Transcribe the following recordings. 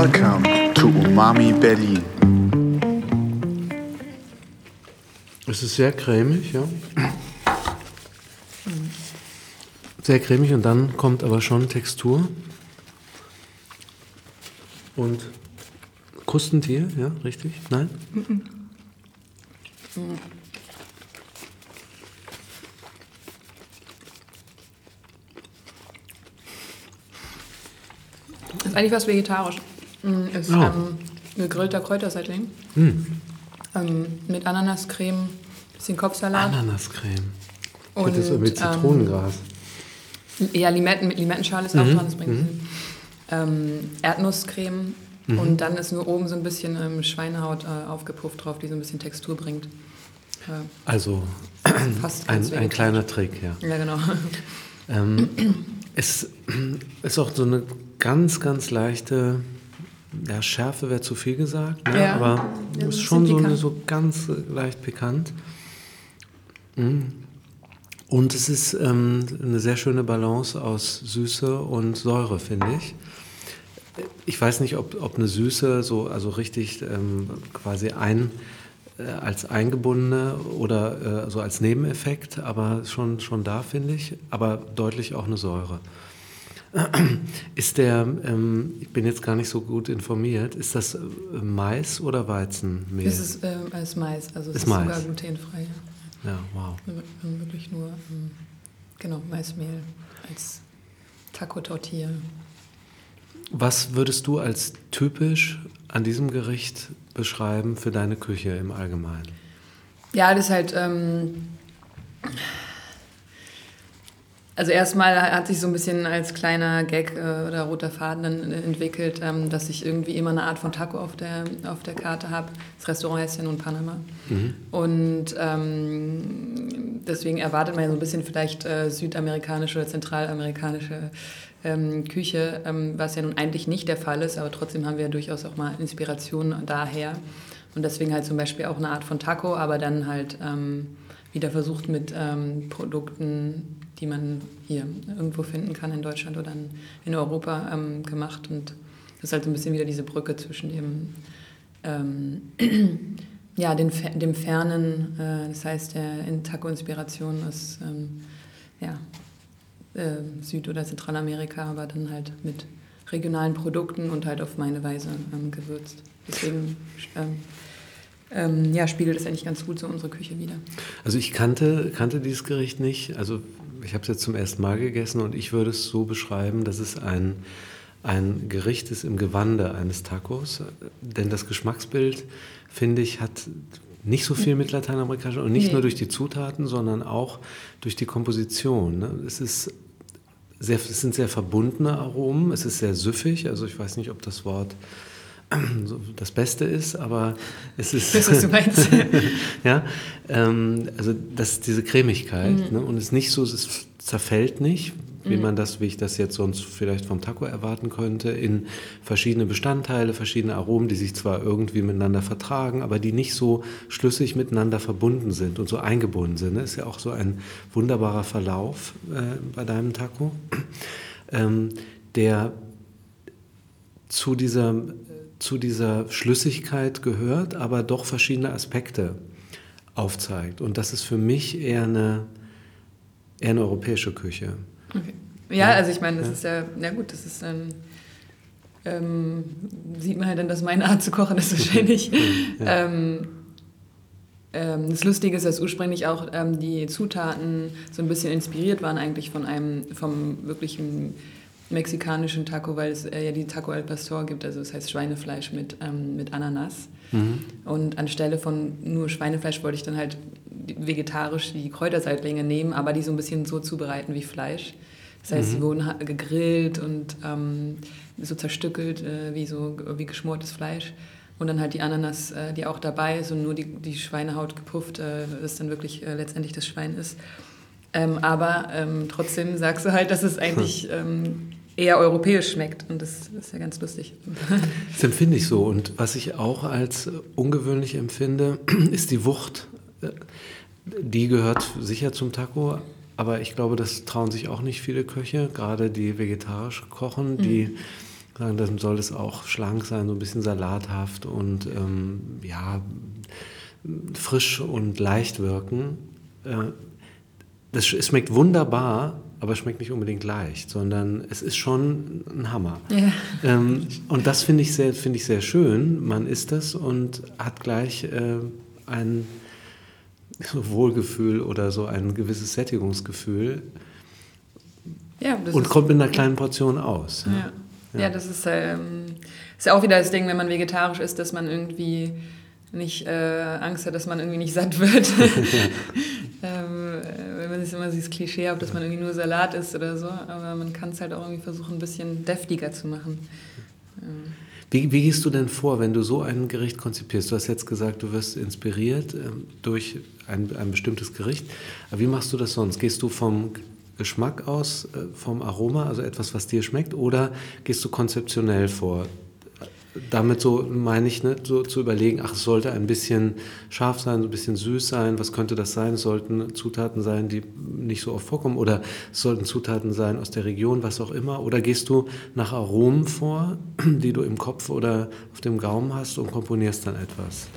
Welcome to Umami Berlin. Es ist sehr cremig, ja. Sehr cremig und dann kommt aber schon Textur. Und Krustentier, ja, richtig? Nein? Das ist eigentlich was vegetarisch. Mm, Ist Oh. ähm, gegrillter Kräuterseitling. Ähm, mit Ananascreme, bisschen Kopfsalat. Ananascreme. Und, das ist mit ähm, Zitronengras. Ja, Limetten, mit Limettenschale ist auch dran, das bringt Sinn. Ähm, Erdnusscreme und dann ist nur oben so ein bisschen ähm, Schweinehaut äh, aufgepufft drauf, die so ein bisschen Textur bringt. Äh, Also fast ein, ein kleiner Trick, ja. Ja, genau. Ähm, es ist auch so eine ganz, ganz leichte, ja, Schärfe wäre zu viel gesagt, ne? Ja. aber Ja, es ist schon so, eine, so ganz leicht pikant. Mm. Und es ist ähm, eine sehr schöne Balance aus Süße und Säure, finde ich. Ich weiß nicht, ob, ob eine Süße so also richtig ähm, quasi ein, äh, als eingebundene oder äh, so als Nebeneffekt, aber schon, schon da, finde ich, aber deutlich auch eine Säure. Ist der, ähm, ich bin jetzt gar nicht so gut informiert, ist das äh, Mais oder Weizenmehl? Das ist ähm, als Mais, also es Ist ist, Mais. sogar glutenfrei. ja, wow. Wir- Wirklich nur, ähm, genau, Maismehl als Taco-Tortilla. Was würdest du als typisch an diesem Gericht beschreiben für deine Küche im Allgemeinen? Ja, das ist halt. Ähm, also erstmal hat sich so ein bisschen als kleiner Gag äh, oder roter Faden dann äh, entwickelt, ähm, dass ich irgendwie immer eine Art von Taco auf der, auf der Karte habe. Das Restaurant heißt ja nun Panama. Und ähm, deswegen erwartet man ja so ein bisschen vielleicht äh, südamerikanische oder zentralamerikanische ähm, Küche, ähm, was ja nun eigentlich nicht der Fall ist, aber trotzdem haben wir ja durchaus auch mal Inspirationen daher. Und deswegen halt zum Beispiel auch eine Art von Taco, aber dann halt ähm, wieder versucht mit ähm, Produkten, die man hier irgendwo finden kann in Deutschland oder in, Europa ähm, gemacht. Und das ist halt so ein bisschen wieder diese Brücke zwischen dem, ähm, ja, den, dem Fernen, äh, das heißt der in Taco-Inspiration aus ähm, ja, äh, Süd- oder Zentralamerika, aber dann halt mit regionalen Produkten und halt auf meine Weise ähm, gewürzt. Deswegen ähm, ähm, ja, spiegelt es eigentlich ganz gut so unsere Küche wieder. Also ich kannte, kannte dieses Gericht nicht. Also ich habe es jetzt zum ersten Mal gegessen und ich würde es so beschreiben, dass es ein, ein Gericht ist im Gewande eines Tacos. Denn das Geschmacksbild, finde ich, hat nicht so viel mit lateinamerikanisch und nicht Nee. nur durch die Zutaten, sondern auch durch die Komposition. Ne? Es ist sehr, es sind sehr verbundene Aromen, es ist sehr süffig, also ich weiß nicht, ob das Wort das Beste ist, aber es ist. Das, was du meinst. ja, ähm, also das ist diese Cremigkeit ne? und es ist nicht so, es zerfällt nicht, wie man das, wie ich das jetzt sonst vielleicht vom Taco erwarten könnte, in verschiedene Bestandteile, verschiedene Aromen, die sich zwar irgendwie miteinander vertragen, aber die nicht so schlüssig miteinander verbunden sind und so eingebunden sind. Ne? Ist ja auch so ein wunderbarer Verlauf äh, bei deinem Taco, ähm, der zu dieser, zu dieser Schlüssigkeit gehört, aber doch verschiedene Aspekte aufzeigt. Und das ist für mich eher eine, eher eine europäische Küche. Okay. Ja, also ich meine, das ist ja, na gut, das ist dann, ähm, sieht man ja dann, dass meine Art zu kochen ist wahrscheinlich. ähm, ähm, das Lustige ist, dass ursprünglich auch ähm, die Zutaten so ein bisschen inspiriert waren eigentlich von einem, vom wirklichen mexikanischen Taco, weil es äh, ja die Taco al Pastor gibt, also das heißt Schweinefleisch mit, ähm, mit Ananas. Und anstelle von nur Schweinefleisch wollte ich dann halt vegetarisch die Kräuterseitlinge nehmen, aber die so ein bisschen so zubereiten wie Fleisch. Das heißt, sie wurden gegrillt und ähm, so zerstückelt äh, wie so wie geschmortes Fleisch. Und dann halt die Ananas, äh, die auch dabei ist und nur die, die Schweinehaut gepufft, äh, das dann wirklich äh, letztendlich das Schwein ist. Ähm, aber ähm, trotzdem sagst du halt, dass es eigentlich ähm, eher europäisch schmeckt. Und das, ist ja ganz lustig. Das empfinde ich so. Und was ich auch als ungewöhnlich empfinde, ist die Wucht. Die gehört sicher zum Taco, aber ich glaube, das trauen sich auch nicht viele Köche, gerade die vegetarisch kochen, die sagen, dann soll es auch schlank sein, so ein bisschen salathaft und ähm, ja, frisch und leicht wirken. Äh, das schmeckt wunderbar, aber es schmeckt nicht unbedingt leicht, sondern es ist schon ein Hammer. Ja. Ähm, und das finde ich, sehr, find ich sehr schön. Man isst das und hat gleich äh, ein Wohlgefühl oder so ein gewisses Sättigungsgefühl. Ja, und kommt mit einer kleinen Portion aus. Ja, ja. ja das ist, ähm, ist ja auch wieder das Ding, wenn man vegetarisch ist, dass man irgendwie nicht äh, Angst hat, dass man irgendwie nicht satt wird. ähm, wenn man sich immer dieses Klischee hat, dass man irgendwie nur Salat isst oder so, aber man kann es halt auch irgendwie versuchen, ein bisschen deftiger zu machen. Ähm. Wie, wie, gehst du denn vor, wenn du so ein Gericht konzipierst? Du hast jetzt gesagt, du wirst inspiriert ähm, durch ein, ein bestimmtes Gericht. Aber wie machst du das sonst? Gehst du vom Geschmack aus, äh, vom Aroma, also etwas, was dir schmeckt, oder gehst du konzeptionell vor? Damit so meine ich, ne, so zu überlegen, ach, es sollte ein bisschen scharf sein, ein bisschen süß sein, was könnte das sein? Es sollten Zutaten sein, die nicht so oft vorkommen oder es sollten Zutaten sein aus der Region, was auch immer. Oder gehst du nach Aromen vor, die du im Kopf oder auf dem Gaumen hast und komponierst dann etwas?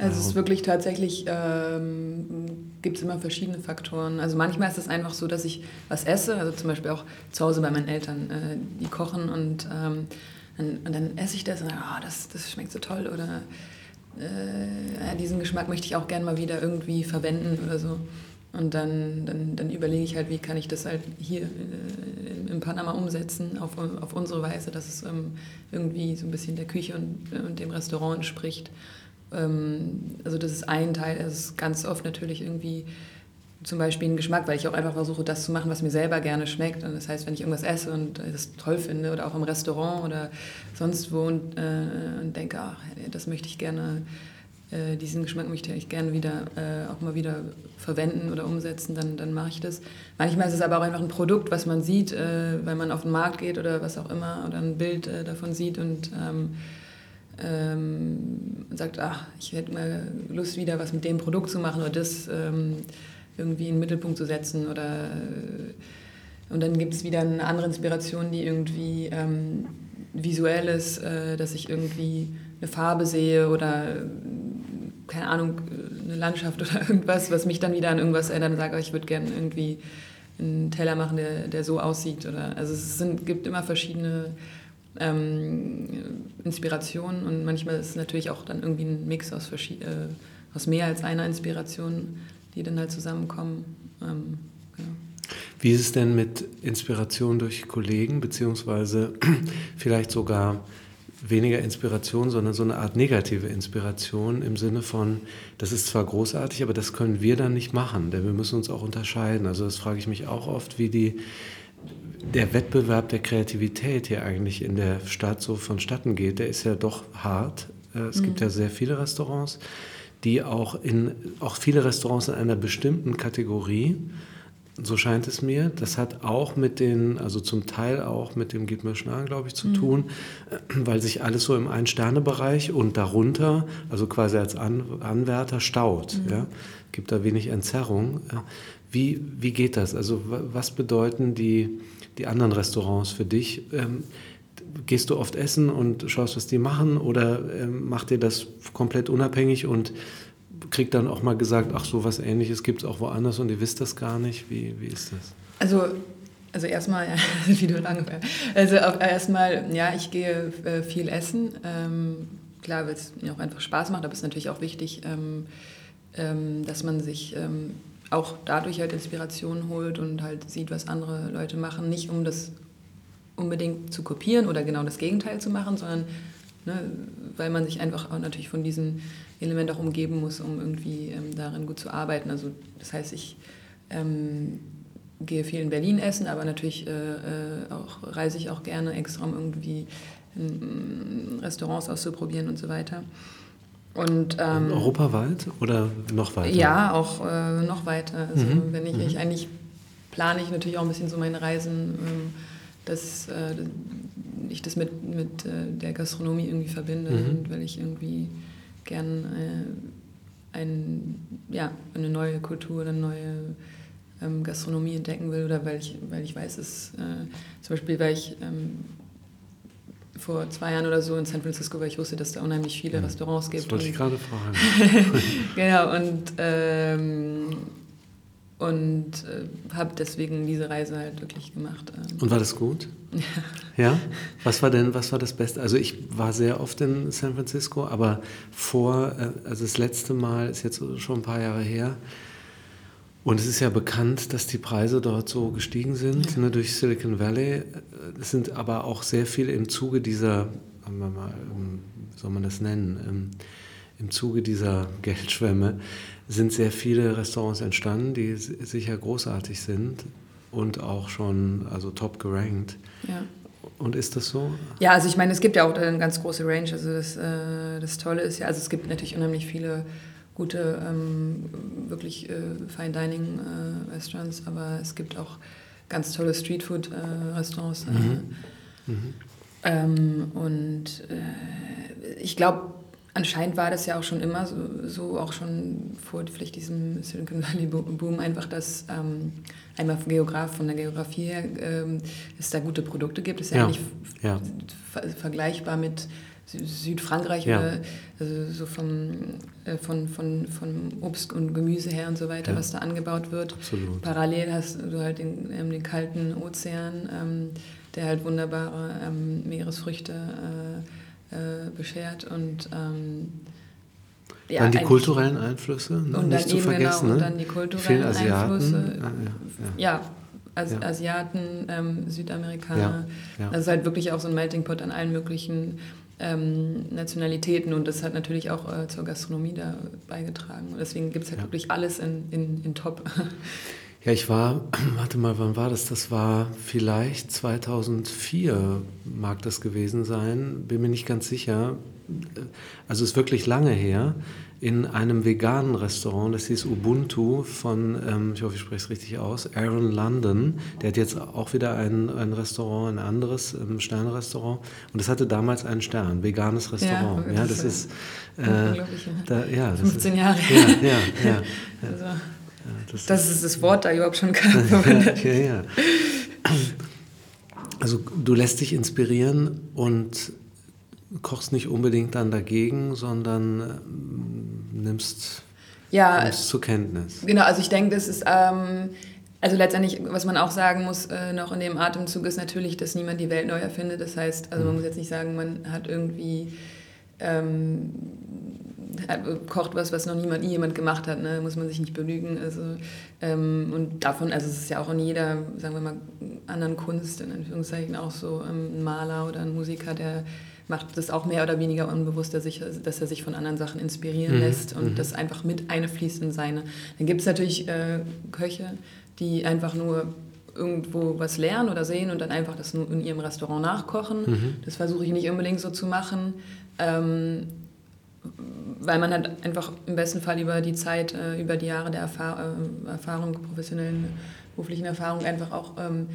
Also es ist wirklich tatsächlich, ähm, gibt es immer verschiedene Faktoren. Also manchmal ist es einfach so, dass ich was esse, also zum Beispiel auch zu Hause bei meinen Eltern, äh, die kochen und ähm, und, und dann esse ich das und oh, das, das schmeckt so toll oder äh, diesen Geschmack möchte ich auch gerne mal wieder irgendwie verwenden oder so. Und dann, dann, dann überlege ich halt, wie kann ich das halt hier äh, in Panama umsetzen, auf, auf unsere Weise, dass es ähm, irgendwie so ein bisschen der Küche und, und dem Restaurant entspricht. Ähm, also das ist ein Teil, es ist ganz oft natürlich irgendwie zum Beispiel einen Geschmack, weil ich auch einfach versuche, das zu machen, was mir selber gerne schmeckt. Und das heißt, wenn ich irgendwas esse und das toll finde oder auch im Restaurant oder sonst wo und, äh, und denke, ach, das möchte ich gerne, äh, diesen Geschmack möchte ich gerne wieder äh, auch mal wieder verwenden oder umsetzen, dann, dann mache ich das. Manchmal ist es aber auch einfach ein Produkt, was man sieht, äh, weil man auf den Markt geht oder was auch immer oder ein Bild äh, davon sieht und ähm, ähm, sagt, ach, ich hätte mal Lust wieder was mit dem Produkt zu machen oder das. Ähm, irgendwie in den Mittelpunkt zu setzen oder äh, und dann gibt es wieder eine andere Inspiration, die irgendwie ähm, visuell ist, äh, dass ich irgendwie eine Farbe sehe oder keine Ahnung, eine Landschaft oder irgendwas, was mich dann wieder an irgendwas erinnert und sage, ich würde gerne irgendwie einen Teller machen, der, der so aussieht. Oder, also es sind, gibt immer verschiedene ähm, Inspirationen und manchmal ist es natürlich auch dann irgendwie ein Mix aus, äh, aus mehr als einer Inspiration die dann halt zusammenkommen. Ähm, genau. Wie ist es denn mit Inspiration durch Kollegen, beziehungsweise vielleicht sogar weniger Inspiration, sondern so eine Art negative Inspiration im Sinne von, das ist zwar großartig, aber das können wir dann nicht machen, denn wir müssen uns auch unterscheiden. Also das frage ich mich auch oft, wie die, der Wettbewerb der Kreativität hier eigentlich in der Stadt so vonstatten geht. Der ist ja doch hart. Äh, es mhm. gibt ja sehr viele Restaurants die auch in auch viele Restaurants in einer bestimmten Kategorie, so scheint es mir, das hat auch mit den, also zum Teil auch mit dem Gitmer Schnarr, glaube ich, zu mhm. tun, weil sich alles so im Ein-Sterne-Bereich und darunter, also quasi als An Anwärter, staut. Mhm. Ja? Gibt da wenig Entzerrung. Wie, wie geht das? Also was bedeuten die, die anderen Restaurants für dich? Ähm, gehst du oft essen und schaust, was die machen oder ähm, macht dir das komplett unabhängig und kriegt dann auch mal gesagt, ach so was ähnliches gibt es auch woanders und ihr wisst das gar nicht? Wie, wie ist das? Also, also erstmal, ja, wie du lange Also erstmal, ja, ich gehe äh, viel essen. Ähm, klar, weil es mir auch einfach Spaß macht, aber es ist natürlich auch wichtig, ähm, ähm, dass man sich ähm, auch dadurch halt Inspiration holt und halt sieht, was andere Leute machen. Nicht um das unbedingt zu kopieren oder genau das Gegenteil zu machen, sondern ne, weil man sich einfach auch natürlich von diesem Element auch umgeben muss, um irgendwie ähm, darin gut zu arbeiten. Also das heißt, ich ähm, gehe viel in Berlin essen, aber natürlich äh, äh auch, reise ich auch gerne extra, um irgendwie in, Restaurants auszuprobieren und so weiter. Und, ähm, Europaweit oder noch weiter? Ja, auch äh, noch weiter. Also mhm. wenn ich, mhm. ich eigentlich plane ich natürlich auch ein bisschen so meine Reisen ähm, dass äh, ich das mit, mit äh, der Gastronomie irgendwie verbinde mhm. und weil ich irgendwie gern äh, ein, ja, eine neue Kultur, eine neue ähm, Gastronomie entdecken will oder weil ich, weil ich weiß, dass äh, zum Beispiel, weil ich ähm, vor zwei Jahren oder so in San Francisco, weil ich wusste, dass da unheimlich viele Restaurants gibt. Das wollte ich gerade fragen. genau, und, ähm, und äh, habe deswegen diese Reise halt wirklich gemacht. Ähm. Und war das gut? Ja. Was war denn, was war das Beste? Also ich war sehr oft in San Francisco, aber vor, äh, also das letzte Mal ist jetzt schon ein paar Jahre her. Und es ist ja bekannt, dass die Preise dort so gestiegen sind ne, durch Silicon Valley. Es sind aber auch sehr viele im Zuge dieser, sagen wir mal, ähm, wie soll man das nennen, ähm, im Zuge dieser Geldschwemme sind sehr viele Restaurants entstanden, die sicher großartig sind und auch schon also top gerankt. Ja. Und ist das so? Ja, also ich meine, es gibt ja auch eine ganz große Range. Also das, äh, das Tolle ist ja, also es gibt natürlich unheimlich viele gute, ähm, wirklich äh, Fine Dining äh, Restaurants, aber es gibt auch ganz tolle Streetfood äh, Restaurants. Äh, Ähm, und äh, ich glaube, anscheinend war das ja auch schon immer so, so auch schon vor vielleicht diesem Silicon Valley Bo- Boom einfach, dass ähm, einmal Geograf von der Geografie her ähm, es da gute Produkte gibt. Es ist ja, Ja, eigentlich ja. ver vergleichbar mit Sü- Südfrankreich Ja. oder also so vom, äh, von, von, von Obst und Gemüse her und so weiter, was da angebaut wird. Absolut. Parallel hast du halt den, ähm, den kalten Ozean, ähm, der halt wunderbare ähm, Meeresfrüchte äh, äh, beschert und ähm, ja, dann die kulturellen Einflüsse, ne? und nicht zu eben vergessen. genau, und ne? dann die kulturellen Asiaten. Einflüsse. Ja, ja, Ja, As Ja. Asiaten, ähm, Südamerikaner. Ist halt wirklich auch so ein Melting Pot an allen möglichen ähm, Nationalitäten und das hat natürlich auch äh, zur Gastronomie da beigetragen. Und deswegen gibt es halt Ja. wirklich alles in, in, in Top. Ja, ich war, warte mal, wann war das? Das war vielleicht 2004 mag das gewesen sein, bin mir nicht ganz sicher. Also ist wirklich lange her, in einem veganen Restaurant, das hieß Ubuntu von, ähm, ich hoffe, ich spreche es richtig aus, Aaron London. Der hat jetzt auch wieder ein, ein Restaurant, ein anderes ähm, Sternrestaurant. Und das hatte damals einen Stern, veganes Restaurant. Ja, das das ist ist... Äh, ja. da, ja, das 15 ist, Jahre Ja, ja, ja. Also, das dass es das Wort da überhaupt schon gab. verwendet. ja, ja. Also du lässt dich inspirieren und kochst nicht unbedingt dann dagegen, sondern ähm, nimmst, ja, nimmst zur Kenntnis. Genau, also ich denke, das ist, ähm, also letztendlich, was man auch sagen muss, äh, noch in dem Atemzug ist natürlich, dass niemand die Welt neu erfindet. Das heißt, also man muss jetzt nicht sagen, man hat irgendwie, ähm, kocht was, was noch niemand, nie jemand gemacht hat, ne? muss man sich nicht belügen. Also, ähm, und davon, also es ist ja auch in jeder, sagen wir mal, anderen Kunst, in Anführungszeichen auch so ähm, ein Maler oder ein Musiker, der macht das auch mehr oder weniger unbewusst, dass, sich, dass er sich von anderen Sachen inspirieren Mhm, lässt und mhm. das einfach mit einfließt in seine. Dann gibt es natürlich äh, Köche, die einfach nur irgendwo was lernen oder sehen und dann einfach das nur in ihrem Restaurant nachkochen. Mhm. Das versuche ich nicht unbedingt so zu machen, ähm, weil man halt einfach im besten Fall über die Zeit, äh, über die Jahre der Erfahr äh, Erfahrung, professionellen, beruflichen Erfahrung einfach auch ähm,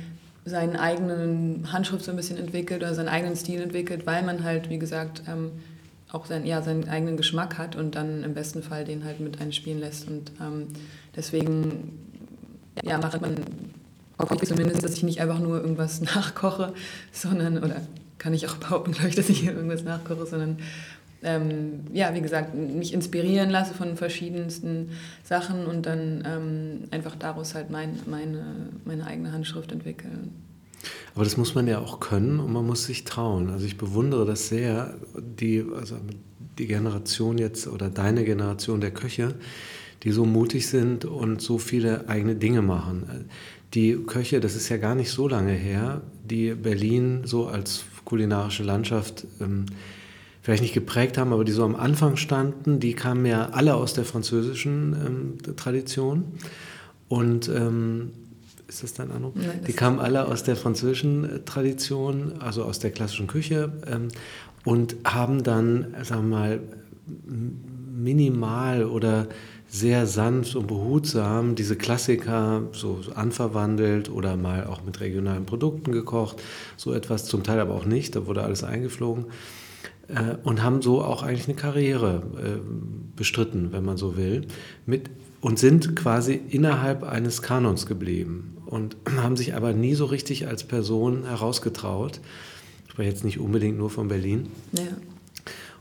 seinen eigenen Handschrift so ein bisschen entwickelt oder seinen eigenen Stil entwickelt, weil man halt, wie gesagt, ähm, auch sein, ja, seinen eigenen Geschmack hat und dann im besten Fall den halt mit einspielen lässt. Und ähm, deswegen ja, macht man, hoffe ich zumindest, dass ich nicht einfach nur irgendwas nachkoche, sondern, oder kann ich auch behaupten, glaube ich, dass ich irgendwas nachkoche, sondern ähm, ja, wie gesagt, mich inspirieren lasse von verschiedensten Sachen und dann ähm, einfach daraus halt mein, meine, meine eigene Handschrift entwickeln. Aber das muss man ja auch können und man muss sich trauen. Also ich bewundere das sehr, die, also die Generation jetzt oder deine Generation der Köche, die so mutig sind und so viele eigene Dinge machen. Die Köche, das ist ja gar nicht so lange her, die Berlin so als kulinarische Landschaft ähm, vielleicht nicht geprägt haben, aber die so am Anfang standen, die kamen ja alle aus der französischen ähm, Tradition. Und ähm, ist das dein Eindruck? Nein, das die kamen alle aus der französischen äh, Tradition, also aus der klassischen Küche ähm, und haben dann, sagen wir mal, minimal oder sehr sanft und behutsam diese Klassiker so anverwandelt oder mal auch mit regionalen Produkten gekocht, so etwas zum Teil aber auch nicht, da wurde alles eingeflogen äh, und haben so auch eigentlich eine Karriere äh, bestritten, wenn man so will, mit, und sind quasi innerhalb eines Kanons geblieben und haben sich aber nie so richtig als Person herausgetraut. spreche jetzt nicht unbedingt nur von Berlin. Ja.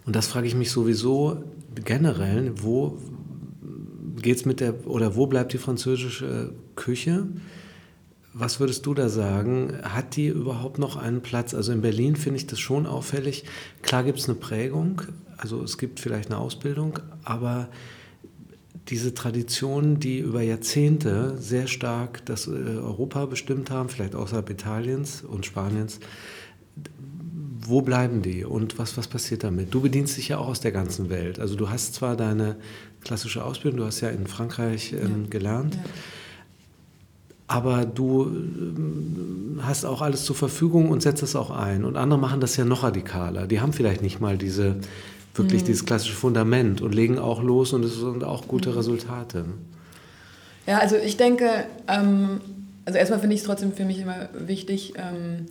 Und das frage ich mich sowieso generell, wo geht's mit der oder wo bleibt die französische Küche? Was würdest du da sagen? Hat die überhaupt noch einen Platz? Also in Berlin finde ich das schon auffällig. Klar gibt es eine Prägung, also es gibt vielleicht eine Ausbildung, aber diese Traditionen, die über Jahrzehnte sehr stark das äh, Europa bestimmt haben, vielleicht außerhalb Italiens und Spaniens, wo bleiben die und was, was passiert damit? Du bedienst dich ja auch aus der ganzen Welt. Also du hast zwar deine klassische Ausbildung, du hast ja in Frankreich ähm, ja. gelernt, ja. Aber du ähm, hast auch alles zur Verfügung und setzt es auch ein. Und andere machen das ja noch radikaler. Die haben vielleicht nicht mal diese, wirklich mhm. dieses klassische Fundament und legen auch los und es sind auch gute mhm. Resultate. Ja, also ich denke, ähm, also erstmal finde ich es trotzdem für mich immer wichtig, ähm,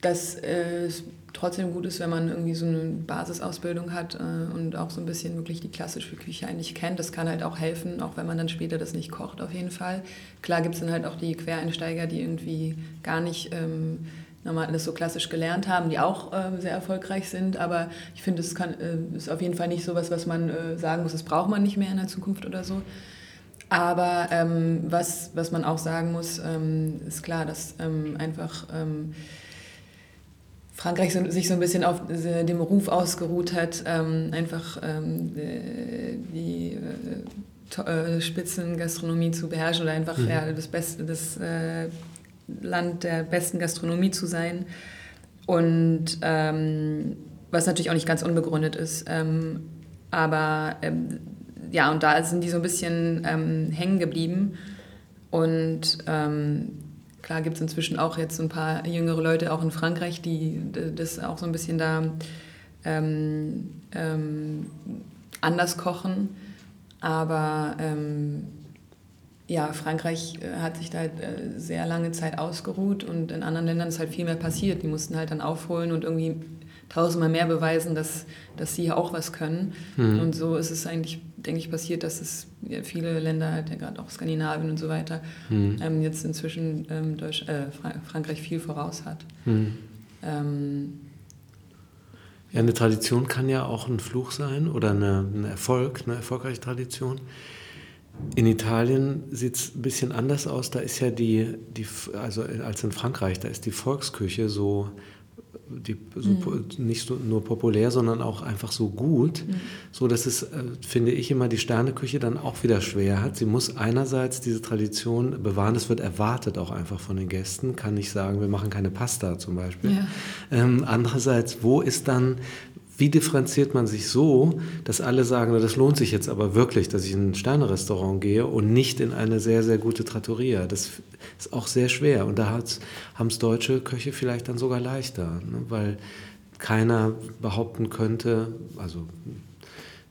dass äh, trotzdem gut ist, wenn man irgendwie so eine Basisausbildung hat äh, und auch so ein bisschen wirklich die klassische Küche eigentlich kennt. Das kann halt auch helfen, auch wenn man dann später das nicht kocht, auf jeden Fall. Klar gibt es dann halt auch die Quereinsteiger, die irgendwie gar nicht ähm, nochmal das so klassisch gelernt haben, die auch äh, sehr erfolgreich sind. Aber ich finde, es äh, ist auf jeden Fall nicht so was, was man äh, sagen muss, das braucht man nicht mehr in der Zukunft oder so. Aber ähm, was, was man auch sagen muss, ähm, ist klar, dass ähm, einfach Frankreich sich so ein bisschen auf dem Ruf ausgeruht hat, ähm, einfach ähm, die äh, äh, Spitzengastronomie zu beherrschen oder einfach mhm. ja, das, Beste, das äh, Land der besten Gastronomie zu sein. Und ähm, was natürlich auch nicht ganz unbegründet ist. Ähm, aber ähm, ja, und da sind die so ein bisschen ähm, hängen geblieben. Und Klar gibt es inzwischen auch jetzt ein paar jüngere Leute, auch in Frankreich, die das auch so ein bisschen da ähm, ähm, anders kochen. Aber ähm, ja, Frankreich äh, hat sich da halt sehr lange Zeit ausgeruht und in anderen Ländern ist halt viel mehr passiert. Die mussten halt dann aufholen und irgendwie tausendmal mehr beweisen, dass, dass sie auch was können. Mhm. Und so ist es eigentlich, denke ich, passiert, dass es viele Länder, halt, ja, gerade auch Skandinavien und so weiter, mhm. ähm, jetzt inzwischen ähm, Deutsch, äh, Frankreich viel voraus hat. Mhm. Ähm, ja, eine Tradition kann ja auch ein Fluch sein oder eine, ein Erfolg, eine erfolgreiche Tradition. In Italien sieht es ein bisschen anders aus. Da ist ja die, die, also als in Frankreich, da ist die Volksküche so die, so, mhm. nicht so, nur populär, sondern auch einfach so gut, mhm. so dass es, äh, finde ich, immer die Sterneküche dann auch wieder schwer hat. Sie muss einerseits diese Tradition bewahren, es wird erwartet auch einfach von den Gästen, kann nicht sagen, wir machen keine Pasta zum Beispiel. Ja. Ähm, andererseits, wo ist dann wie differenziert man sich so, dass alle sagen, das lohnt sich jetzt aber wirklich, dass ich in ein Sternerestaurant gehe und nicht in eine sehr, sehr gute Trattoria. Das ist auch sehr schwer. Und da haben es deutsche Köche vielleicht dann sogar leichter, ne? weil keiner behaupten könnte, also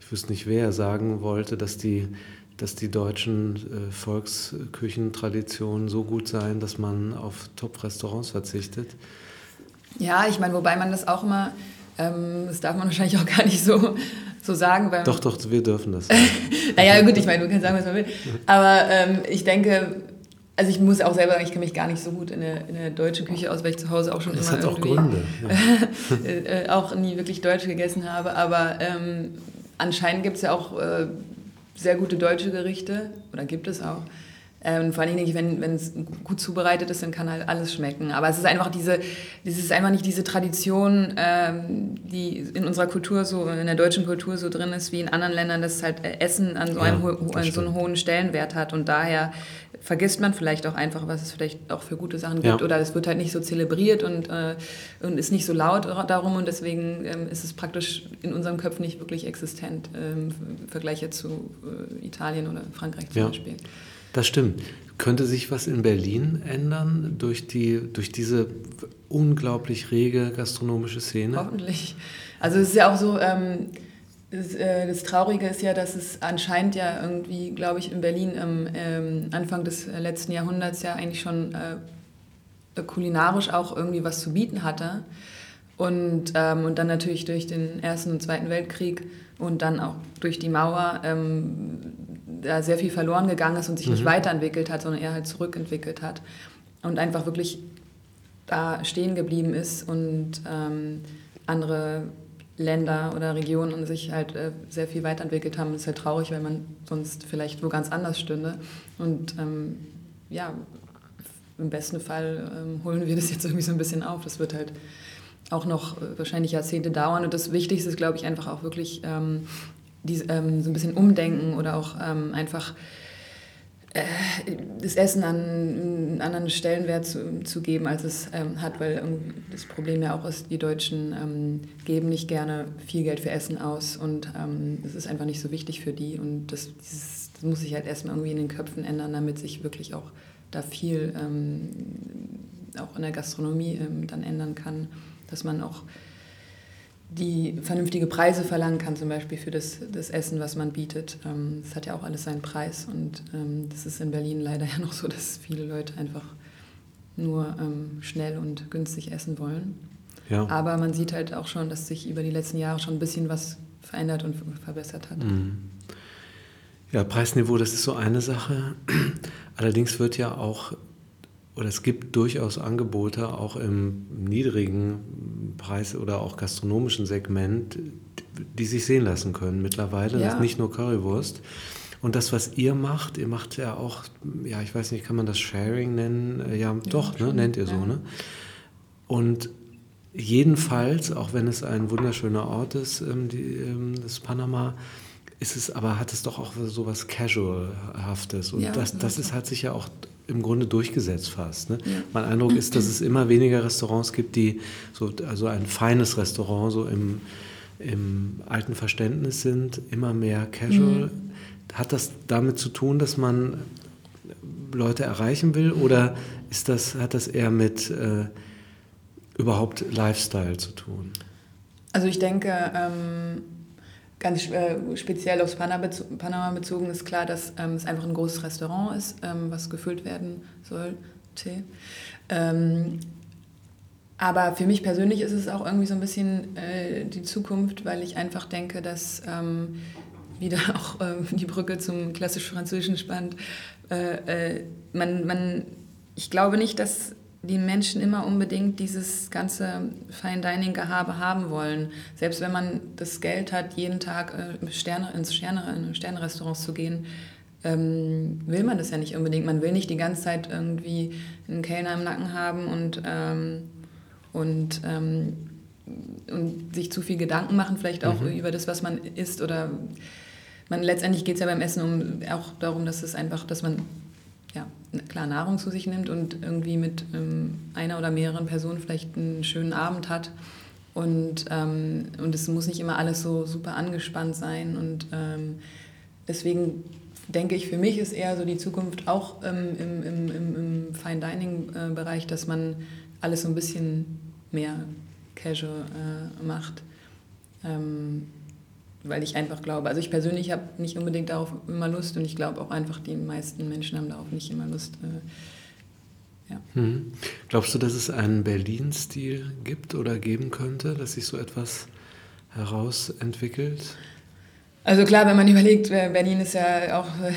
ich wüsste nicht, wer sagen wollte, dass die, dass die deutschen äh, Volksküchentraditionen so gut seien, dass man auf Top-Restaurants verzichtet. Ja, ich meine, wobei man das auch immer ähm, das darf man wahrscheinlich auch gar nicht so, so sagen. doch, doch, wir dürfen das. naja, gut, ich meine, du kannst sagen, was man will. Aber ähm, ich denke, also ich muss auch selber sagen, ich kenne mich gar nicht so gut in der, in der deutschen Küche aus, weil ich zu Hause auch schon das immer hat auch Gründe. Ja. Äh, auch nie wirklich Deutsch gegessen habe. Aber ähm, anscheinend gibt es ja auch äh, sehr gute deutsche Gerichte, oder gibt es auch. Ähm, vor allen Dingen, wenn, wenn es gut zubereitet ist, dann kann halt alles schmecken. Aber es ist einfach diese, es ist einfach nicht diese Tradition, ähm, die in unserer Kultur so, in der deutschen Kultur so drin ist, wie in anderen Ländern, dass halt Essen an so, einem, ja, an so einen hohen Stellenwert hat. Und daher vergisst man vielleicht auch einfach, was es vielleicht auch für gute Sachen gibt. Ja. Oder es wird halt nicht so zelebriert und, äh, und ist nicht so laut darum. Und deswegen ähm, ist es praktisch in unserem Köpfen nicht wirklich existent ähm, im Vergleich zu äh, Italien oder Frankreich zum ja. Beispiel. Das stimmt. Könnte sich was in Berlin ändern durch, die, durch diese unglaublich rege gastronomische Szene? Hoffentlich. Also es ist ja auch so, ähm, das, äh, das, Traurige ist ja, dass es anscheinend ja irgendwie, glaube ich, in Berlin am ähm, Anfang des letzten Jahrhunderts ja eigentlich schon äh, kulinarisch auch irgendwie was zu bieten hatte. Und, ähm, und dann natürlich durch den Ersten und Zweiten Weltkrieg und dann auch durch die Mauer ähm, da sehr viel verloren gegangen ist und sich mhm. nicht weiterentwickelt hat, sondern eher halt zurückentwickelt hat. Und einfach wirklich da stehen geblieben ist und ähm, andere Länder oder Regionen sich halt äh, sehr viel weiterentwickelt haben. Das ist halt traurig, weil man sonst vielleicht wo ganz anders stünde. Und ähm, ja, im besten Fall ähm, holen wir das jetzt irgendwie so ein bisschen auf. Das wird halt auch noch äh, wahrscheinlich Jahrzehnte dauern. Und das Wichtigste ist, glaube ich, einfach auch wirklich ähm, die, ähm, so ein bisschen umdenken oder auch ähm, einfach äh, das Essen an einen anderen Stellenwert zu, zu geben, als es ähm, hat, weil das Problem ja auch ist, die Deutschen ähm, geben nicht gerne viel Geld für Essen aus und ähm, es ist einfach nicht so wichtig für die und das, dieses, das muss sich halt erstmal irgendwie in den Köpfen ändern, damit sich wirklich auch da viel ähm, auch in der Gastronomie dann ändern kann, dass man auch die vernünftige Preise verlangen kann, zum Beispiel für das, das Essen, was man bietet. Ähm, das hat ja auch alles seinen Preis und ähm, das ist in Berlin leider ja noch so, dass viele Leute einfach nur ähm, schnell und günstig essen wollen. Ja. Aber man sieht halt auch schon, dass sich über die letzten Jahre schon ein bisschen was verändert und verbessert hat. Mhm. Ja, Preisniveau, das ist so eine Sache. Allerdings wird ja auch oder es gibt durchaus Angebote auch im niedrigen Preis- oder auch gastronomischen Segment, die sich sehen lassen können mittlerweile. Ja. Das ist nicht nur Currywurst. Und das, was ihr macht, ihr macht ja auch, ja, ich weiß nicht, kann man das Sharing nennen? Ja, ja doch, ne, nennt ihr so, ja. ne? Und jedenfalls, auch wenn es ein wunderschöner Ort ist, ähm, die, ähm, das Panama, ist es, aber hat es doch auch so was Casual-haftes. Und ja, das, das ist, hat sich ja auch im Grunde durchgesetzt fast. Ne? Ja. Mein Eindruck ist, dass es immer weniger Restaurants gibt, die so also ein feines Restaurant so im, im alten Verständnis sind, immer mehr Casual. Mhm. Hat das damit zu tun, dass man Leute erreichen will oder ist das, hat das eher mit äh, überhaupt Lifestyle zu tun? Also ich denke, ähm ganz äh, speziell aufs Panama bezogen ist klar, dass ähm, es einfach ein großes Restaurant ist, ähm, was gefüllt werden sollte. Ähm, aber für mich persönlich ist es auch irgendwie so ein bisschen äh, die Zukunft, weil ich einfach denke, dass ähm, wieder auch äh, die Brücke zum klassisch französischen spannt. Äh, äh, man, man, ich glaube nicht, dass die Menschen immer unbedingt dieses ganze Fine Dining Gehabe haben wollen. Selbst wenn man das Geld hat, jeden Tag äh, Sterne, ins Sterne, in Sternrestaurants zu gehen, ähm, will man das ja nicht unbedingt. Man will nicht die ganze Zeit irgendwie einen Kellner im Nacken haben und, ähm, und, ähm, und sich zu viel Gedanken machen, vielleicht auch mhm. über das, was man isst. Oder man, letztendlich geht es ja beim Essen um, auch darum, dass es einfach, dass man klar Nahrung zu sich nimmt und irgendwie mit ähm, einer oder mehreren Personen vielleicht einen schönen Abend hat. Und, ähm, und es muss nicht immer alles so super angespannt sein. Und ähm, deswegen denke ich, für mich ist eher so die Zukunft auch ähm, im, im, im, im Fine Dining-Bereich, dass man alles so ein bisschen mehr casual äh, macht. Weil ich einfach glaube, also ich persönlich habe nicht unbedingt darauf immer Lust und ich glaube auch einfach, die meisten Menschen haben darauf nicht immer Lust. Äh, ja. Hm. Glaubst du, dass es einen Berlin-Stil gibt oder geben könnte, dass sich so etwas herausentwickelt? Also klar, wenn man überlegt, Berlin ist ja auch äh,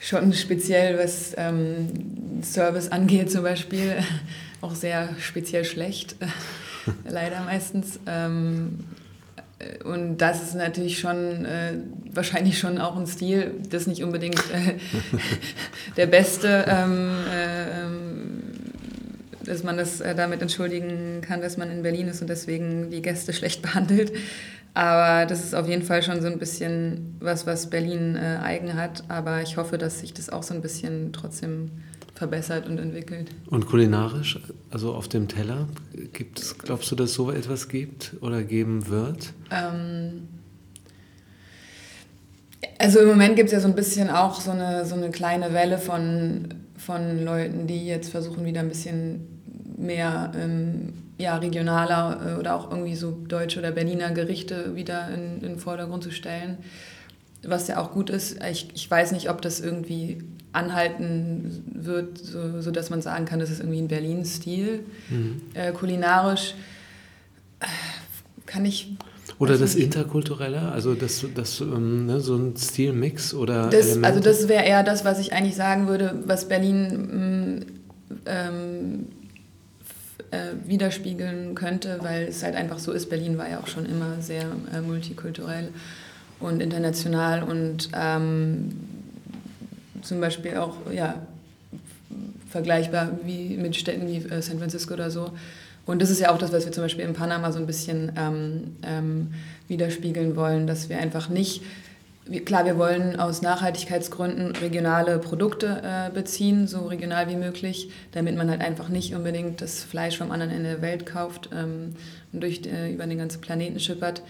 schon speziell, was ähm, Service angeht zum Beispiel, auch sehr speziell schlecht, leider meistens. Ähm, äh, und das ist natürlich schon äh, wahrscheinlich schon auch ein Stil, das nicht unbedingt äh, der beste, ähm, äh, ähm, dass man das äh, damit entschuldigen kann, dass man in Berlin ist und deswegen die Gäste schlecht behandelt. Aber das ist auf jeden Fall schon so ein bisschen was, was Berlin äh, eigen hat. Aber ich hoffe, dass sich das auch so ein bisschen trotzdem verbessert und entwickelt. Und kulinarisch, also auf dem Teller, gibt es, glaubst du, dass so etwas gibt oder geben wird? Ähm, also im Moment gibt es ja so ein bisschen auch so eine, so eine kleine Welle von, von Leuten, die jetzt versuchen, wieder ein bisschen mehr ähm, ja, regionaler äh, oder auch irgendwie so deutsche oder Berliner Gerichte wieder in, in den Vordergrund zu stellen. Was ja auch gut ist. Ich, ich weiß nicht, ob das irgendwie anhalten wird, so, so dass man sagen kann, das ist irgendwie ein Berlin-Stil. Mhm. Äh, kulinarisch kann ich. Oder das. Interkulturelle, also das, das, ähm, ne, so ein Stilmix oder. Das, also das wäre eher das, was ich eigentlich sagen würde, was Berlin mm, ähm, äh, widerspiegeln könnte, weil es halt einfach so ist. Berlin war ja auch schon immer sehr äh, multikulturell und international und ähm, zum Beispiel auch ja, vergleichbar wie mit Städten wie äh, San Francisco oder so. Und das ist ja auch das, was wir zum Beispiel in Panama so ein bisschen ähm, ähm, widerspiegeln wollen, dass wir einfach nicht Klar, wir wollen aus Nachhaltigkeitsgründen regionale Produkte äh, beziehen, so regional wie möglich, damit man halt einfach nicht unbedingt das Fleisch vom anderen Ende der Welt kauft ähm, und durch, äh, über den ganzen Planeten schippert.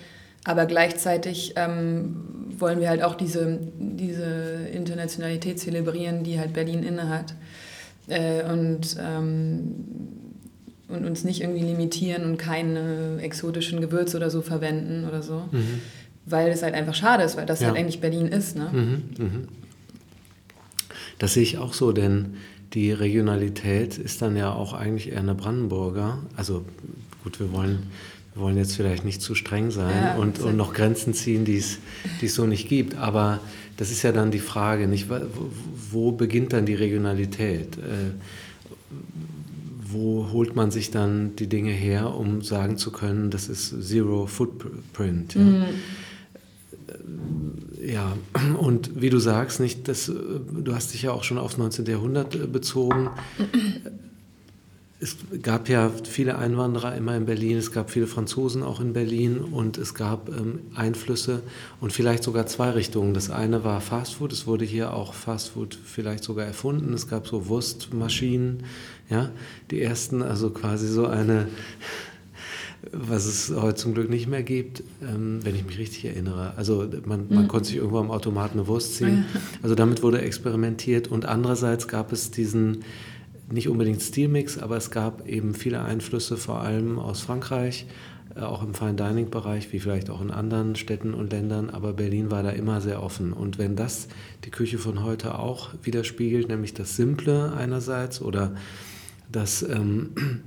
Aber gleichzeitig ähm, wollen wir halt auch diese, diese Internationalität zelebrieren, die halt Berlin innehat. Äh, und, ähm, und uns nicht irgendwie limitieren und keine exotischen Gewürze oder so verwenden oder so. Mhm weil es halt einfach schade ist, weil das ja. halt eigentlich Berlin ist. Ne? Mhm, mhm. Das sehe ich auch so, denn die Regionalität ist dann ja auch eigentlich eher eine Brandenburger. Also gut, wir wollen, wir wollen jetzt vielleicht nicht zu streng sein ja, und, und noch Grenzen ziehen, die es so nicht gibt. Aber das ist ja dann die Frage, nicht, wo beginnt dann die Regionalität? Äh, wo holt man sich dann die Dinge her, um sagen zu können, das ist Zero Footprint? Ja? Mhm ja, und wie du sagst, nicht, das, du hast dich ja auch schon aufs 19. Jahrhundert äh, bezogen. Es gab ja viele Einwanderer immer in Berlin, es gab viele Franzosen auch in Berlin und es gab ähm, Einflüsse und vielleicht sogar zwei Richtungen. Das eine war Fastfood, es wurde hier auch Fastfood vielleicht sogar erfunden. Es gab so Wurstmaschinen, ja, die ersten, also quasi so eine was es heute zum Glück nicht mehr gibt, ähm, wenn ich mich richtig erinnere. Also man, man mhm. konnte sich irgendwo am Automaten eine Wurst ziehen. Also damit wurde experimentiert und andererseits gab es diesen nicht unbedingt Stilmix, aber es gab eben viele Einflüsse, vor allem aus Frankreich, äh, auch im Fine Dining Bereich, wie vielleicht auch in anderen Städten und Ländern, aber Berlin war da immer sehr offen. Und wenn das die Küche von heute auch widerspiegelt, nämlich das Simple einerseits oder das ähm,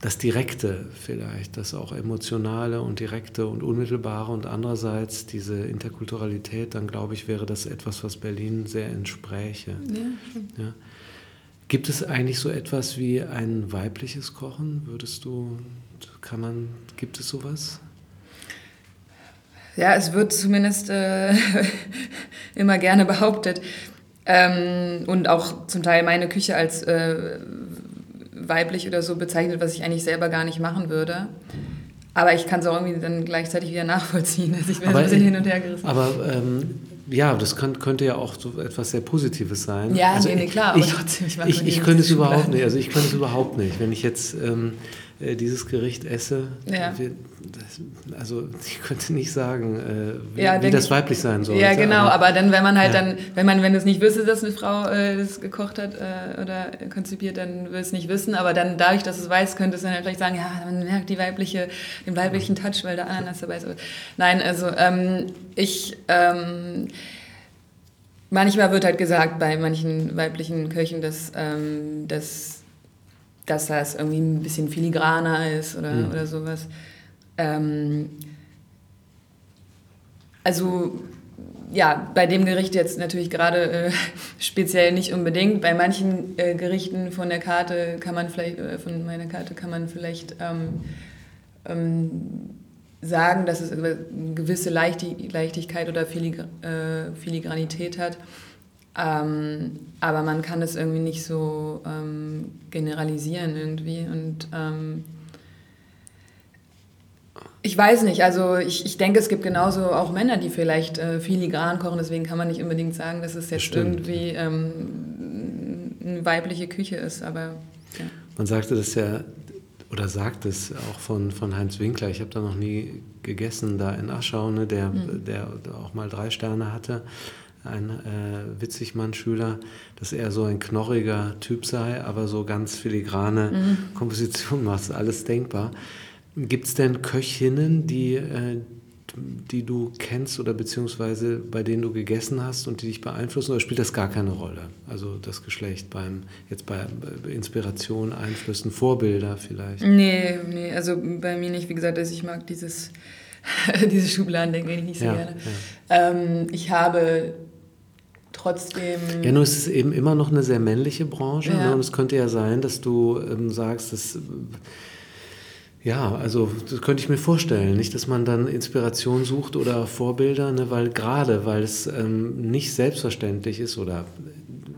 das Direkte vielleicht, das auch Emotionale und Direkte und Unmittelbare und andererseits diese Interkulturalität, dann glaube ich, wäre das etwas, was Berlin sehr entspräche. Ja, ja. Gibt es eigentlich so etwas wie ein weibliches Kochen? Würdest du, kann man, gibt es sowas? Ja, es wird zumindest äh, immer gerne behauptet. Ähm, und auch zum Teil meine Küche als äh, weiblich oder so bezeichnet, was ich eigentlich selber gar nicht machen würde. Aber ich kann es auch irgendwie dann gleichzeitig wieder nachvollziehen. Also ich bin aber, ein bisschen hin und her gerissen. Aber ähm, ja, das kann, könnte ja auch so etwas sehr Positives sein. Ja, also nee, nee, klar. Ich, aber trotzdem, ich, ich, ich könnte es überhaupt nicht. Also ich könnte es überhaupt nicht. Wenn ich jetzt ähm, äh, dieses Gericht esse, ja. wir, das, also ich könnte nicht sagen, äh, wie, ja, wie das weiblich sein soll. Ja, genau, aber, aber, dann, wenn man halt ja. dann, wenn man, wenn du es nicht wüsste, dass eine Frau äh, das gekocht hat äh, oder konzipiert, dann würde es nicht wissen, aber dann dadurch, dass es weiß, könnte es dann vielleicht sagen, ja, man merkt die weibliche, den weiblichen Touch, weil da Ananas dabei ist. Nein, also ähm, ich, ähm, manchmal wird halt gesagt bei manchen weiblichen Köchen, dass, ähm, dass dass das irgendwie ein bisschen filigraner ist oder, mhm. oder sowas. Ähm, also ja, bei dem Gericht jetzt natürlich gerade äh, speziell nicht unbedingt. Bei manchen äh, Gerichten von der Karte kann man vielleicht, äh, von meiner Karte kann man vielleicht ähm, ähm, sagen, dass es eine gewisse Leichtigkeit oder Filigr äh, Filigranität hat. Ähm, aber man kann es irgendwie nicht so ähm, generalisieren irgendwie. Und ähm, ich weiß nicht, also ich, ich denke, es gibt genauso auch Männer, die vielleicht äh, filigran kochen, deswegen kann man nicht unbedingt sagen, dass es jetzt Stimmt. irgendwie ähm, eine weibliche Küche ist, aber ja. Man sagte das ja, oder sagt es auch von, von Heinz Winkler, ich habe da noch nie gegessen, da in Aschau, ne, der, mhm. der auch mal drei Sterne hatte ein äh, Witzigmann-Schüler, dass er so ein knorriger Typ sei, aber so ganz filigrane mhm. Komposition macht, alles denkbar. Gibt es denn Köchinnen, die, äh, die du kennst oder beziehungsweise bei denen du gegessen hast und die dich beeinflussen oder spielt das gar keine Rolle? Also das Geschlecht beim, jetzt bei Inspiration, Einflüssen, Vorbilder vielleicht? Nee, nee, also bei mir nicht. Wie gesagt, also ich mag dieses, diese Schubladen, denke ich nicht so ja, gerne. Ja. Ähm, ich habe trotzdem. Ja, nur ist es eben immer noch eine sehr männliche Branche. Ja. Ne? Und es könnte ja sein, dass du ähm, sagst, dass. Ja, also das könnte ich mir vorstellen, nicht, dass man dann Inspiration sucht oder Vorbilder, ne, weil gerade, weil es ähm, nicht selbstverständlich ist oder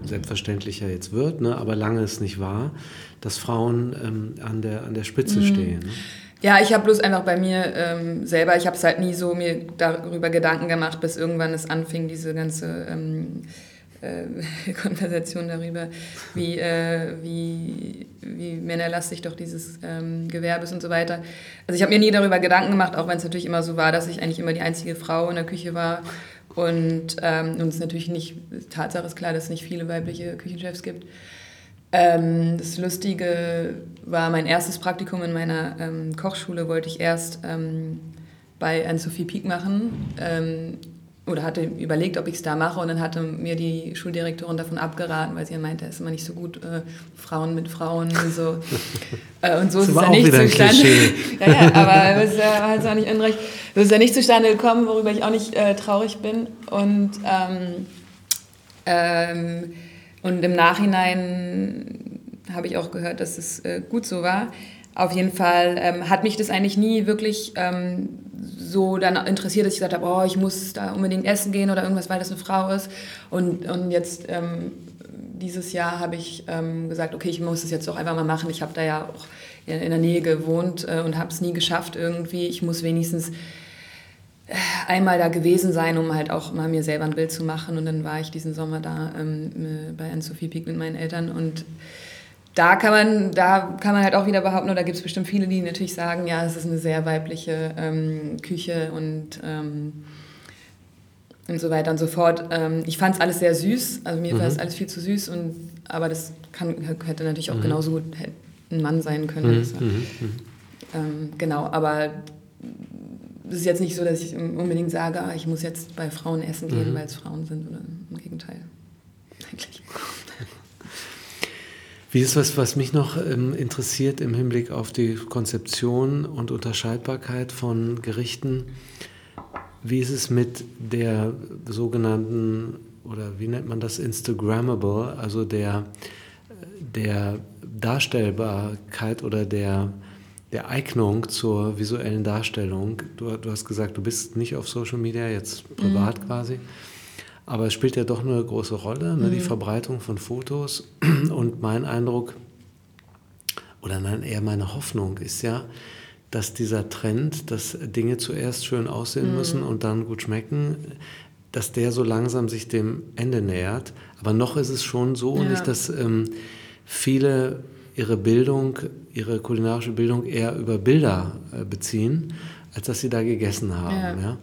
selbstverständlicher jetzt wird, ne, aber lange es nicht war, dass Frauen ähm, an, der, an der Spitze Mhm. stehen. Ne? Ja, ich habe bloß einfach bei mir ähm, selber, ich habe es halt nie so mir darüber Gedanken gemacht, bis irgendwann es anfing, diese ganze ähm, äh, Konversation darüber, wie, äh, wie, wie männerlastig doch dieses ähm, Gewerbe ist und so weiter. Also ich habe mir nie darüber Gedanken gemacht, auch wenn es natürlich immer so war, dass ich eigentlich immer die einzige Frau in der Küche war. Und ähm, uns natürlich nicht, Tatsache ist klar, dass es nicht viele weibliche Küchenchefs gibt. Ähm, das Lustige war mein erstes Praktikum in meiner ähm, Kochschule, wollte ich erst ähm, bei Anne-Sophie Pieck machen ähm, oder hatte überlegt, ob ich es da mache und dann hatte mir die Schuldirektorin davon abgeraten, weil sie ja meinte, es ist immer nicht so gut, äh, Frauen mit Frauen und so. äh, und so Das ist es ja nicht zustande. Klischee. ja, ja, aber es ist ja halt auch nicht unrecht. Das ist ja nicht zustande gekommen, worüber ich auch nicht äh, traurig bin. Und ähm, ähm, und im Nachhinein habe ich auch gehört, dass es äh, gut so war. Auf jeden Fall ähm, hat mich das eigentlich nie wirklich ähm, so dann interessiert, dass ich gesagt habe, oh, ich muss da unbedingt essen gehen oder irgendwas, weil das eine Frau ist. Und, und jetzt ähm, dieses Jahr habe ich ähm, gesagt, okay, ich muss es jetzt auch einfach mal machen. Ich habe da ja auch in, der Nähe gewohnt äh, und habe es nie geschafft irgendwie. Ich muss wenigstens einmal da gewesen sein, um halt auch mal mir selber ein Bild zu machen. Und dann war ich diesen Sommer da ähm, bei Anne-Sophie Pieck mit meinen Eltern und da kann man, da kann man halt auch wieder behaupten, oder gibt es bestimmt viele, die natürlich sagen, ja, es ist eine sehr weibliche ähm, Küche und, ähm, und so weiter und so fort. Ähm, ich fand es alles sehr süß, also mir war es alles viel zu süß, und, aber das kann, hätte natürlich auch genauso gut ein Mann sein können. Mhm, Also, genau, aber es ist jetzt nicht so, dass ich unbedingt sage, ah, ich muss jetzt bei Frauen essen gehen, weil es Frauen sind, oder im Gegenteil. Eigentlich. Wie ist was, was mich noch ähm, interessiert im Hinblick auf die Konzeption und Unterscheidbarkeit von Gerichten? Wie ist es mit der sogenannten, oder wie nennt man das, Instagrammable, also der, der Darstellbarkeit oder der, der Eignung zur visuellen Darstellung? Du, du hast gesagt, du bist nicht auf Social Media, jetzt privat Mhm. quasi. Aber es spielt ja doch eine große Rolle, ne, die Verbreitung von Fotos. Und mein Eindruck, oder nein, eher meine Hoffnung ist ja, dass dieser Trend, dass Dinge zuerst schön aussehen müssen und dann gut schmecken, dass der so langsam sich dem Ende nähert. Aber noch ist es schon so, Ja. nicht, dass ähm, viele ihre Bildung, ihre kulinarische Bildung eher über Bilder äh, beziehen, als dass sie da gegessen haben. Ja. Ja?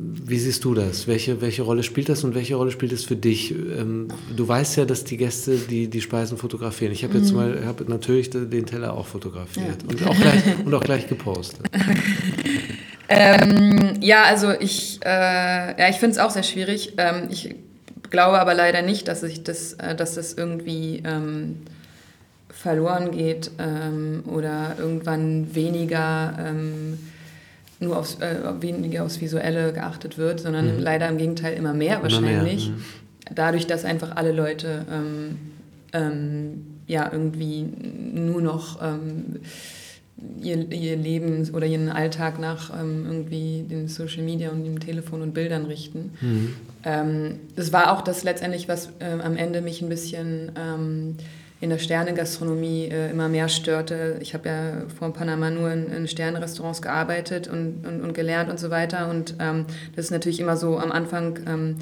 Wie siehst du das? Welche, welche Rolle spielt das und welche Rolle spielt es für dich? Ähm, du weißt ja, dass die Gäste die, die Speisen fotografieren. Ich habe jetzt mal hab natürlich den Teller auch fotografiert Mhm. Ja. und, auch gleich, und auch gleich gepostet. Ähm, ja, also ich, äh, ja, ich finde es auch sehr schwierig. Ähm, ich glaube aber leider nicht, dass, ich das, äh, dass das irgendwie ähm, verloren geht ähm, oder irgendwann weniger ähm, nur aufs, äh, weniger aufs Visuelle geachtet wird, sondern leider im Gegenteil immer mehr Mhm. Immer mehr, wahrscheinlich. mhm. Dadurch, dass einfach alle Leute ähm, ähm, ja irgendwie nur noch ähm, ihr, ihr Leben oder ihren Alltag nach ähm, irgendwie den Social Media und dem Telefon und Bildern richten. Mhm. Das war auch das letztendlich, was ähm, am Ende mich ein bisschen in der Sternegastronomie äh, immer mehr störte. Ich habe ja vor Panama nur in, in Sternenrestaurants gearbeitet und, und, und gelernt und so weiter. Und ähm, das ist natürlich immer so am Anfang, ähm,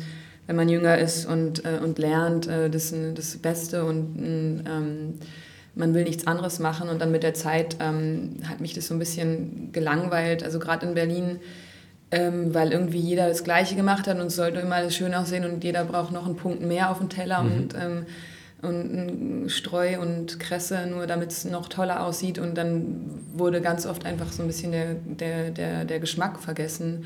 wenn man jünger ist und, äh, und lernt, äh, das, das Beste und ähm, man will nichts anderes machen. Und dann mit der Zeit ähm, hat mich das so ein bisschen gelangweilt. Also gerade in Berlin ähm, weil irgendwie jeder das Gleiche gemacht hat und es sollte immer alles schön aussehen und jeder braucht noch einen Punkt mehr auf dem Teller und, ähm, und Streu und Kresse, nur damit es noch toller aussieht. Und dann wurde ganz oft einfach so ein bisschen der, der, der, der Geschmack vergessen.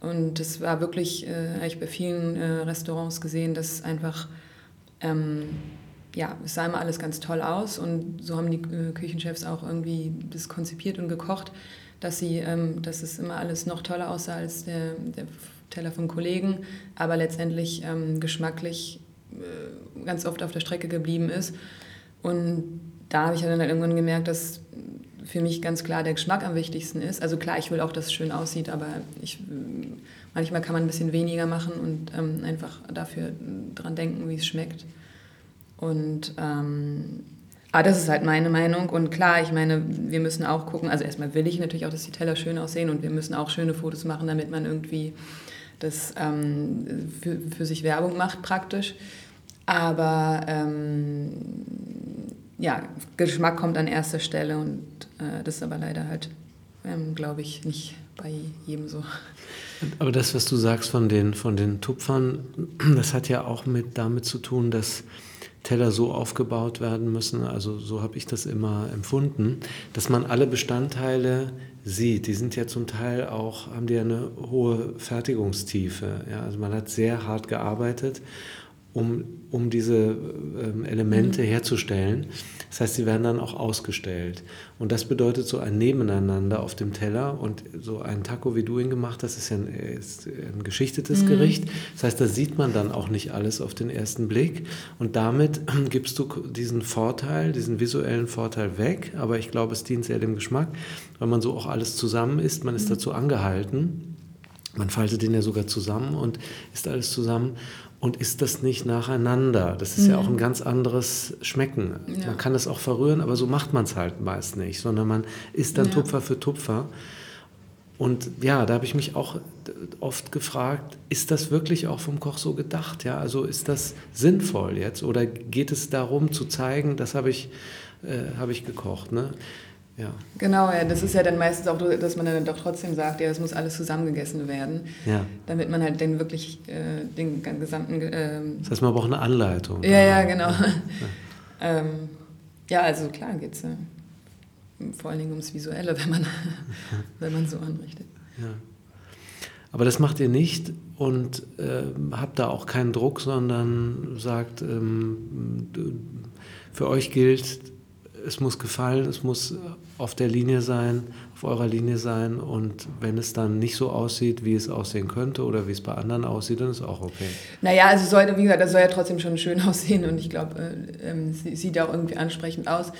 Und das war wirklich, äh, habe ich bei vielen äh, Restaurants gesehen, dass einfach, ähm, ja, es sah immer alles ganz toll aus und so haben die äh, Küchenchefs auch irgendwie das konzipiert und gekocht. dass, sie, ähm, dass es immer alles noch toller aussah als der, der Teller von Kollegen, aber letztendlich ähm, geschmacklich ganz oft auf der Strecke geblieben ist. Und da habe ich dann halt irgendwann gemerkt, dass für mich ganz klar der Geschmack am wichtigsten ist. Also klar, ich will auch, dass es schön aussieht, aber ich, manchmal kann man ein bisschen weniger machen und ähm, einfach dafür dran denken, wie es schmeckt. Und ähm, aber das ist halt meine Meinung. Und klar, ich meine, wir müssen auch gucken, also erstmal will ich natürlich auch, dass die Teller schön aussehen und wir müssen auch schöne Fotos machen, damit man irgendwie das ähm, für, für sich Werbung macht praktisch. Aber ähm, ja, Geschmack kommt an erster Stelle und äh, das ist aber leider halt, ähm, glaube ich, nicht bei jedem so. Aber das, was du sagst von den, von den Tupfern, das hat ja auch mit damit zu tun, dass Teller so aufgebaut werden müssen, also so habe ich das immer empfunden, dass man alle Bestandteile sieht. Die sind ja zum Teil auch, haben die ja eine hohe Fertigungstiefe. Ja? Also man hat sehr hart gearbeitet um, um diese ähm, Elemente mhm. herzustellen. Das heißt, sie werden dann auch ausgestellt. Und das bedeutet so ein Nebeneinander auf dem Teller und so ein Taco, wie du ihn gemacht hast, ist ja ein, ist ein geschichtetes mhm. Gericht. Das heißt, da sieht man dann auch nicht alles auf den ersten Blick. Und damit gibst du diesen Vorteil, diesen visuellen Vorteil weg. Aber ich glaube, es dient sehr dem Geschmack, weil man so auch alles zusammen isst. Man ist mhm. dazu angehalten. Man faltet den ja sogar zusammen und isst alles zusammen und isst das nicht nacheinander. Das ist mhm. ja auch ein ganz anderes Schmecken. Ja. Man kann es auch verrühren, aber so macht man es halt meist nicht, sondern man isst dann ja. Tupfer für Tupfer. Und ja, da habe ich mich auch oft gefragt, ist das wirklich auch vom Koch so gedacht? Ja, also ist das sinnvoll jetzt? Oder geht es darum zu zeigen, das habe ich, äh, habe ich gekocht? Ne? Ja. Genau, ja, das ist ja dann meistens auch, dass man dann doch trotzdem sagt, ja, es muss alles zusammengegessen werden, ja. damit man halt den wirklich äh, den gesamten. Äh, das heißt, man braucht eine Anleitung. Ja, ja, genau. Ja, ähm, ja also klar geht es äh, vor allen Dingen ums Visuelle, wenn man, wenn man so anrichtet. Ja. Aber das macht ihr nicht und äh, habt da auch keinen Druck, sondern sagt, ähm, für euch gilt, es muss gefallen, es muss auf der Linie sein, auf eurer Linie sein und wenn es dann nicht so aussieht, wie es aussehen könnte oder wie es bei anderen aussieht, dann ist auch okay. Naja, also soll, wie gesagt, das soll ja trotzdem schon schön aussehen und ich glaube, äh, äh, sieht auch irgendwie ansprechend aus.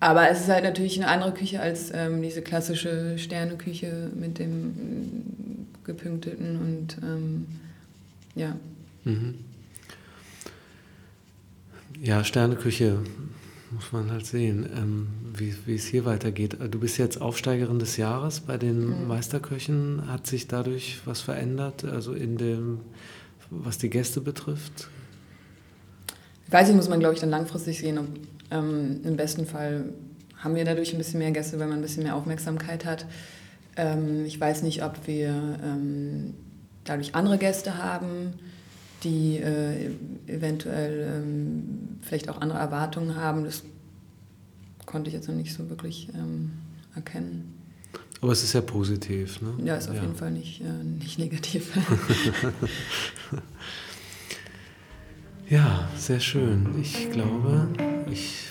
Aber es ist halt natürlich eine andere Küche als ähm, diese klassische Sterneküche mit dem äh, gepunkteten und ähm, ja. Mhm. Ja, Sterneküche muss man halt sehen, ähm, wie, wie es hier weitergeht. Du bist jetzt Aufsteigerin des Jahres bei den mhm. Meisterköchen. Hat sich dadurch was verändert, also in dem, was die Gäste betrifft? Ich weiß nicht, muss man, glaube ich, dann langfristig sehen. Und, ähm, Im besten Fall haben wir dadurch ein bisschen mehr Gäste, wenn man ein bisschen mehr Aufmerksamkeit hat. Ähm, ich weiß nicht, ob wir ähm, dadurch andere Gäste haben die äh, eventuell ähm, vielleicht auch andere Erwartungen haben. Das konnte ich jetzt noch nicht so wirklich ähm, erkennen. Aber es ist ja positiv, ne? Ja, ist auf ja. jeden Fall nicht, äh, nicht negativ. ja, sehr schön. Ich glaube, ich